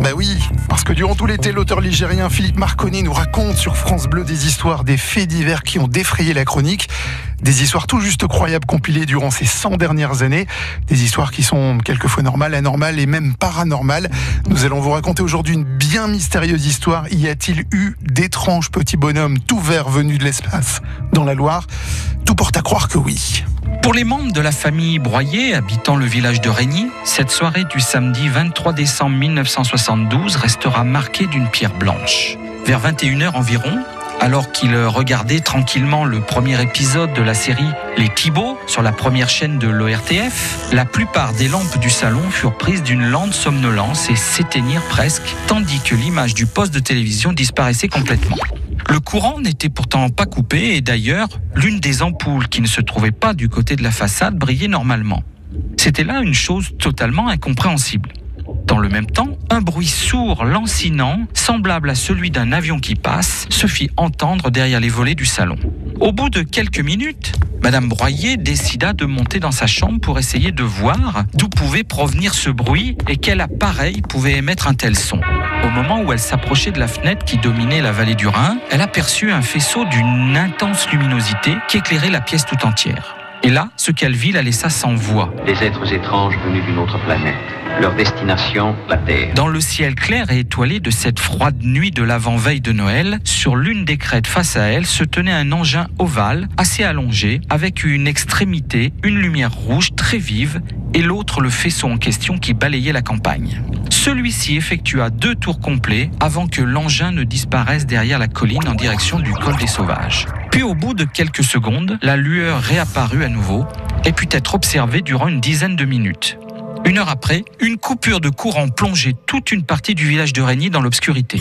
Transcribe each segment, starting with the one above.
Bah oui, parce que durant tout l'été, l'auteur ligérien Philippe Marconi nous raconte sur France Bleu des histoires, des faits divers qui ont défrayé la chronique. Des histoires tout juste croyables compilées durant ces 100 dernières années. Des histoires qui sont quelquefois normales, anormales et même paranormales. Nous allons vous raconter aujourd'hui une bien mystérieuse histoire. Y a-t-il eu d'étranges petits bonhommes tout verts venus de l'espace dans la Loire? Tout porte à croire que oui. Pour les membres de la famille Broyer habitant le village de Régny, cette soirée du samedi 23 décembre 1972 restera marquée d'une pierre blanche. Vers 21h environ, alors qu'ils regardaient tranquillement le premier épisode de la série Les Thibauts sur la première chaîne de l'ORTF, la plupart des lampes du salon furent prises d'une lente somnolence et s'éteignirent presque, tandis que l'image du poste de télévision disparaissait complètement. Le courant n'était pourtant pas coupé et d'ailleurs, l'une des ampoules qui ne se trouvait pas du côté de la façade brillait normalement. C'était là une chose totalement incompréhensible. Dans le même temps, un bruit sourd, lancinant, semblable à celui d'un avion qui passe, se fit entendre derrière les volets du salon. Au bout de quelques minutes, Madame Broyer décida de monter dans sa chambre pour essayer de voir d'où pouvait provenir ce bruit et quel appareil pouvait émettre un tel son. Au moment où elle s'approchait de la fenêtre qui dominait la vallée du Rhin, elle aperçut un faisceau d'une intense luminosité qui éclairait la pièce tout entière. Et là, ce qu'elle vit la laissa sans voix. Des êtres étranges venus d'une autre planète. Leur destination, la Terre. Dans le ciel clair et étoilé de cette froide nuit de l'avant-veille de Noël, sur l'une des crêtes face à elle se tenait un engin ovale, assez allongé, avec une extrémité, une lumière rouge très vive, et l'autre le faisceau en question qui balayait la campagne. Celui-ci effectua deux tours complets avant que l'engin ne disparaisse derrière la colline en direction du col des sauvages. Puis au bout de quelques secondes, la lueur réapparut à nouveau et put être observée durant une dizaine de minutes. Une heure après, une coupure de courant plongeait toute une partie du village de Régny dans l'obscurité.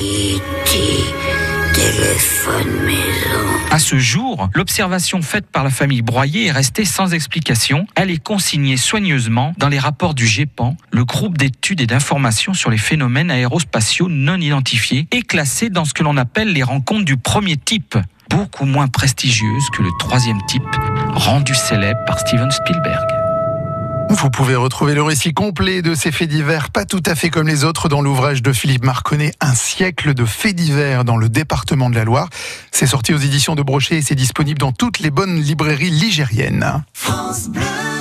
À ce jour, l'observation faite par la famille Broyer est restée sans explication. Elle est consignée soigneusement dans les rapports du GEPAN, le groupe d'études et d'informations sur les phénomènes aérospatiaux non identifiés, et classée dans ce que l'on appelle les rencontres du premier type, beaucoup moins prestigieuses que le troisième type, rendu célèbre par Steven Spielberg. Vous pouvez retrouver le récit complet de ces faits divers, pas tout à fait comme les autres, dans l'ouvrage de Philippe Marconnet, Un siècle de faits divers dans le département de la Loire. C'est sorti aux éditions de Brochet et c'est disponible dans toutes les bonnes librairies ligériennes. France Bleu.